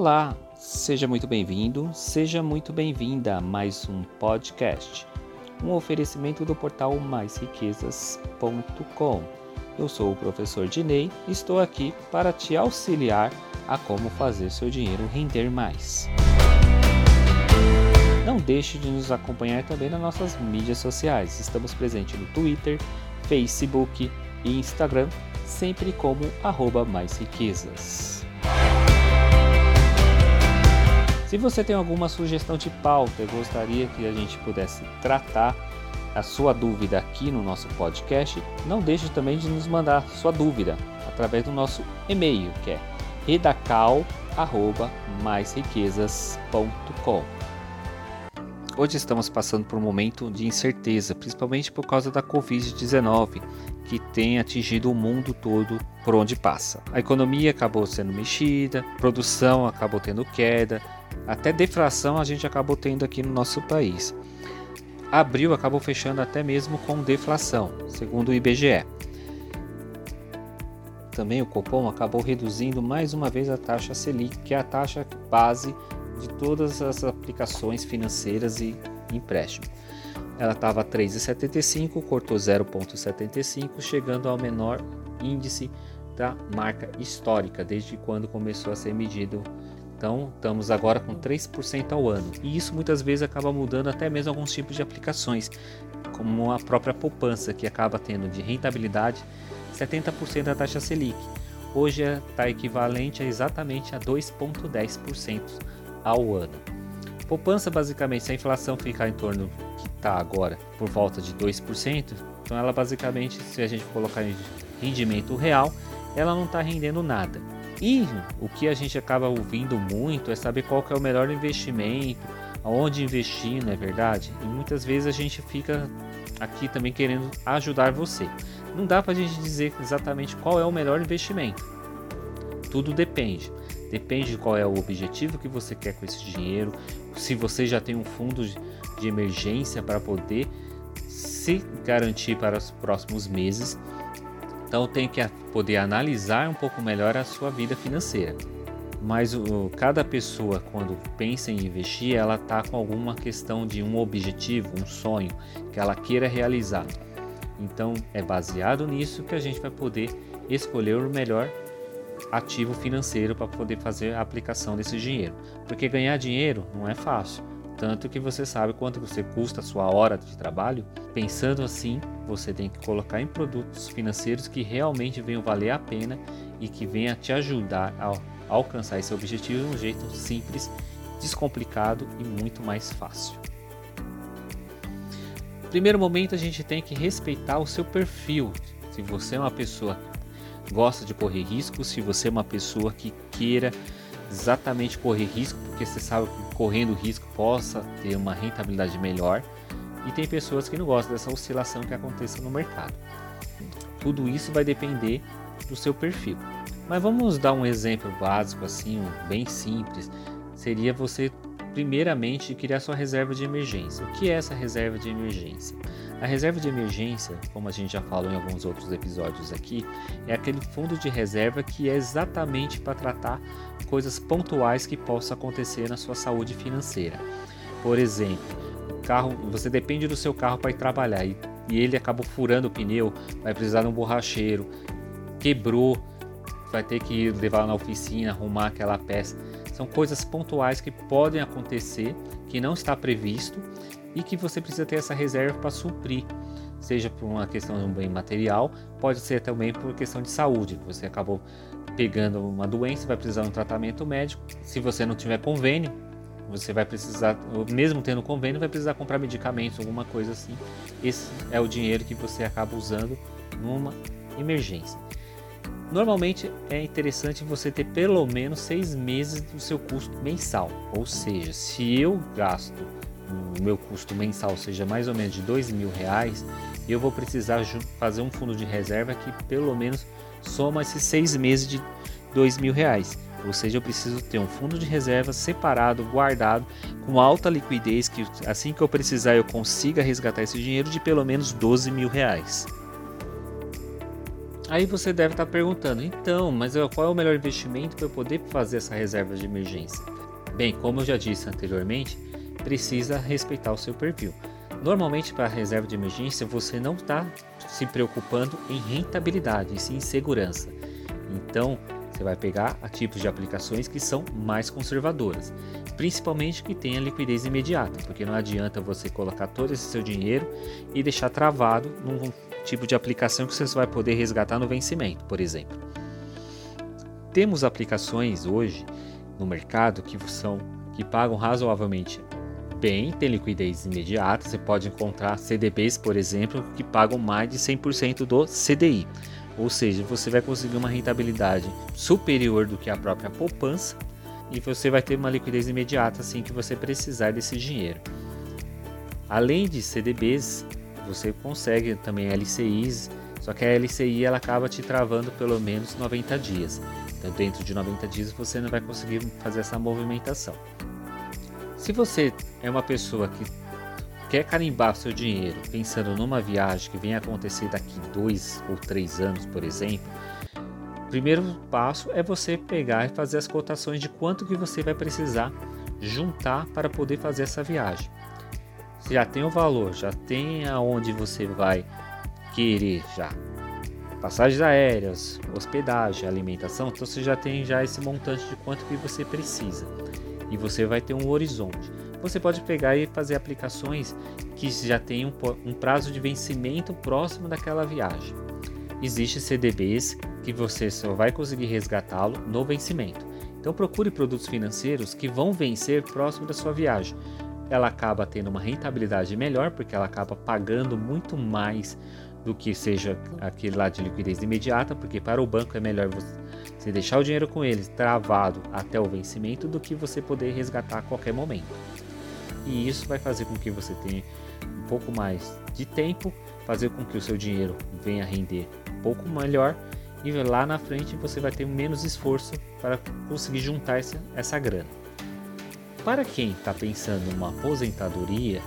Olá, seja muito bem-vindo, seja muito bem-vinda a mais um podcast, um oferecimento do portal maisriquezas.com. Eu sou o professor Dinei e estou aqui para te auxiliar a como fazer seu dinheiro render mais. Não deixe de nos acompanhar também nas nossas mídias sociais. Estamos presentes no Twitter, Facebook e Instagram, sempre como arroba mais riquezas. Se você tem alguma sugestão de pauta e gostaria que a gente pudesse tratar a sua dúvida aqui no nosso podcast, não deixe também de nos mandar sua dúvida através do nosso e-mail, que é redacal@maisriquezas.com. Hoje estamos passando por um momento de incerteza, principalmente por causa da Covid-19, que tem atingido o mundo todo por onde passa. A economia acabou sendo mexida, produção acabou tendo queda, até deflação a gente acabou tendo aqui no nosso país. Abril acabou fechando até mesmo com deflação, segundo o IBGE. Também o Copom acabou reduzindo mais uma vez a taxa Selic, que é a taxa base de todas as aplicações financeiras e empréstimo. Ela estava 3,75, cortou 0,75, chegando ao menor índice da marca histórica, desde quando começou a ser medido. Então, estamos agora com 3% ao ano. E isso muitas vezes acaba mudando até mesmo alguns tipos de aplicações, como a própria poupança, que acaba tendo de rentabilidade 70% da taxa Selic. Hoje está equivalente a exatamente a 2,10% ao ano. Poupança, basicamente, se a inflação ficar em torno que está agora, por volta de 2%, então ela basicamente, se a gente colocar em rendimento real, ela não está rendendo nada. E o que a gente acaba ouvindo muito é saber qual é o melhor investimento, aonde investir, não é verdade? E muitas vezes a gente fica aqui também querendo ajudar você. Não dá para a gente dizer exatamente qual é o melhor investimento. Tudo depende. Depende de qual é o objetivo que você quer com esse dinheiro, se você já tem um fundo de emergência para poder se garantir para os próximos meses. Então tem que poder analisar um pouco melhor a sua vida financeira. Mas o, cada pessoa quando pensa em investir, ela está com alguma questão de um objetivo, um sonho que ela queira realizar. Então é baseado nisso que a gente vai poder escolher o melhor ativo financeiro para poder fazer a aplicação desse dinheiro. Porque ganhar dinheiro não é fácil. Tanto que você sabe quanto você custa a sua hora de trabalho. Pensando assim, você tem que colocar em produtos financeiros que realmente venham valer a pena e que venham te ajudar a alcançar esse objetivo de um jeito simples, descomplicado e muito mais fácil. Primeiro momento a gente tem que respeitar o seu perfil. Se você é uma pessoa gosta de correr risco, se você é uma pessoa que queira exatamente correr risco, porque você sabe que correndo risco possa ter uma rentabilidade melhor, e tem pessoas que não gostam dessa oscilação que aconteça no mercado. Tudo isso vai depender do seu perfil. Mas vamos dar um exemplo básico assim, bem simples. Seria você primeiramente criar sua reserva de emergência. O que é essa reserva de emergência? A reserva de emergência, como a gente já falou em alguns outros episódios aqui, é aquele fundo de reserva que é exatamente para tratar coisas pontuais que possam acontecer na sua saúde financeira. Por exemplo, carro, você depende do seu carro para ir trabalhar e, e ele acabou furando o pneu, vai precisar de um borracheiro, quebrou, vai ter que levar na oficina, arrumar aquela peça. São coisas pontuais que podem acontecer, que não está previsto e que você precisa ter essa reserva para suprir, seja por uma questão de um bem material, pode ser também por questão de saúde. Você acabou pegando uma doença, vai precisar de um tratamento médico. Se você não tiver convênio, você vai precisar, mesmo tendo convênio, vai precisar comprar medicamentos, alguma coisa assim. Esse é o dinheiro que você acaba usando numa emergência. Normalmente é interessante você ter pelo menos seis meses do seu custo mensal, ou seja, se eu gasto o meu custo mensal seja mais ou menos de dois mil reais, eu vou precisar fazer um fundo de reserva que pelo menos soma esses seis meses de dois mil reais. Ou seja, eu preciso ter um fundo de reserva separado, guardado, com alta liquidez, que assim que eu precisar eu consiga resgatar esse dinheiro de pelo menos 12 mil reais. Aí você deve estar perguntando, então, mas qual é o melhor investimento para eu poder fazer essa reserva de emergência? Bem, como eu já disse anteriormente, precisa respeitar o seu perfil. Normalmente, para a reserva de emergência, você não está se preocupando em rentabilidade, e sim em segurança. Então, você vai pegar ativos de aplicações que são mais conservadoras, principalmente que tenha liquidez imediata, porque não adianta você colocar todo esse seu dinheiro e deixar travado num tipo de aplicação que você vai poder resgatar no vencimento, por exemplo. Temos aplicações hoje no mercado que são que pagam razoavelmente bem, tem liquidez imediata. Você pode encontrar CDBs, por exemplo, que pagam mais de 100% do CDI. Ou seja, você vai conseguir uma rentabilidade superior do que a própria poupança e você vai ter uma liquidez imediata assim que você precisar desse dinheiro. Além de CDBs, você consegue também LCIs, só que a LCI ela acaba te travando pelo menos 90 dias. Então, dentro de 90 dias você não vai conseguir fazer essa movimentação. Se você é uma pessoa que quer carimbar seu dinheiro pensando numa viagem que venha acontecer daqui dois ou três anos, por exemplo, o primeiro passo é você pegar e fazer as cotações de quanto que você vai precisar juntar para poder fazer essa viagem já tem o valor, já tem aonde você vai querer já. Passagens aéreas, hospedagem, alimentação, então você já tem já esse montante de quanto que você precisa. E você vai ter um horizonte. Você pode pegar e fazer aplicações que já tem um, um prazo de vencimento próximo daquela viagem. Existem CDBs que você só vai conseguir resgatá-lo no vencimento. Então procure produtos financeiros que vão vencer próximo da sua viagem ela acaba tendo uma rentabilidade melhor, porque ela acaba pagando muito mais do que seja aquele lá de liquidez imediata, porque para o banco é melhor você deixar o dinheiro com eles travado até o vencimento do que você poder resgatar a qualquer momento. E isso vai fazer com que você tenha um pouco mais de tempo, fazer com que o seu dinheiro venha render um pouco melhor e lá na frente você vai ter menos esforço para conseguir juntar essa, essa grana. Para quem está pensando numa aposentadoria,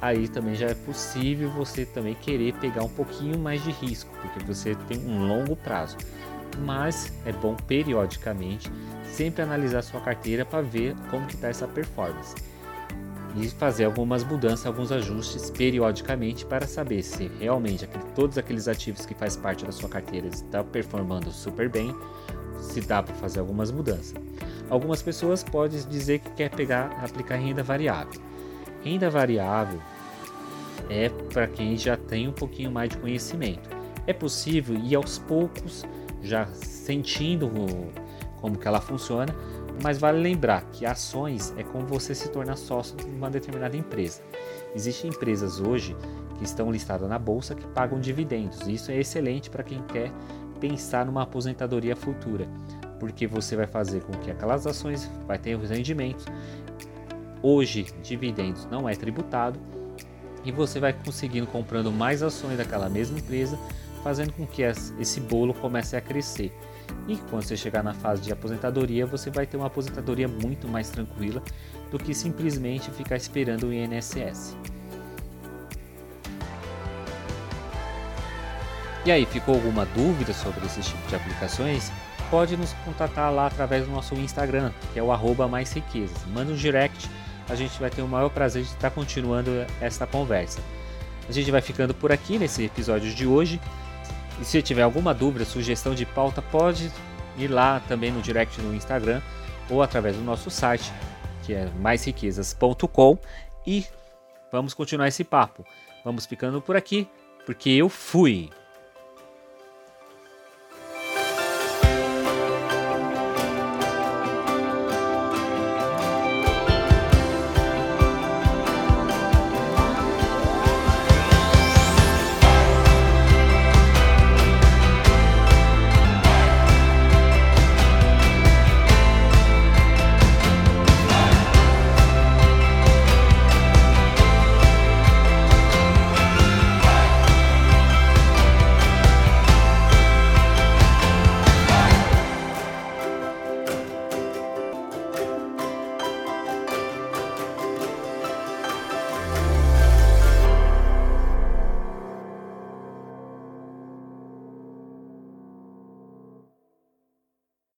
aí também já é possível você também querer pegar um pouquinho mais de risco, porque você tem um longo prazo. Mas é bom periodicamente sempre analisar sua carteira para ver como está essa performance e fazer algumas mudanças, alguns ajustes periodicamente para saber se realmente aquele, todos aqueles ativos que faz parte da sua carteira estão performando super bem, se dá para fazer algumas mudanças. Algumas pessoas podem dizer que quer pegar, aplicar renda variável. Renda variável é para quem já tem um pouquinho mais de conhecimento. É possível ir aos poucos, já sentindo como que ela funciona, mas vale lembrar que ações é como você se tornar sócio de uma determinada empresa. Existem empresas hoje que estão listadas na bolsa que pagam dividendos. Isso é excelente para quem quer pensar numa aposentadoria futura porque você vai fazer com que aquelas ações vai ter os rendimentos. Hoje, dividendos não é tributado e você vai conseguindo comprando mais ações daquela mesma empresa, fazendo com que esse bolo comece a crescer. E quando você chegar na fase de aposentadoria, você vai ter uma aposentadoria muito mais tranquila do que simplesmente ficar esperando o INSS. E aí, ficou alguma dúvida sobre esse tipo de aplicações? Pode nos contatar lá através do nosso Instagram, que é o arroba mais riquezas. Manda um direct, a gente vai ter o maior prazer de estar continuando esta conversa. A gente vai ficando por aqui nesse episódio de hoje. E se tiver alguma dúvida, sugestão de pauta, pode ir lá também no direct no Instagram ou através do nosso site, que é maisriquezas.com e vamos continuar esse papo. Vamos ficando por aqui, porque eu fui.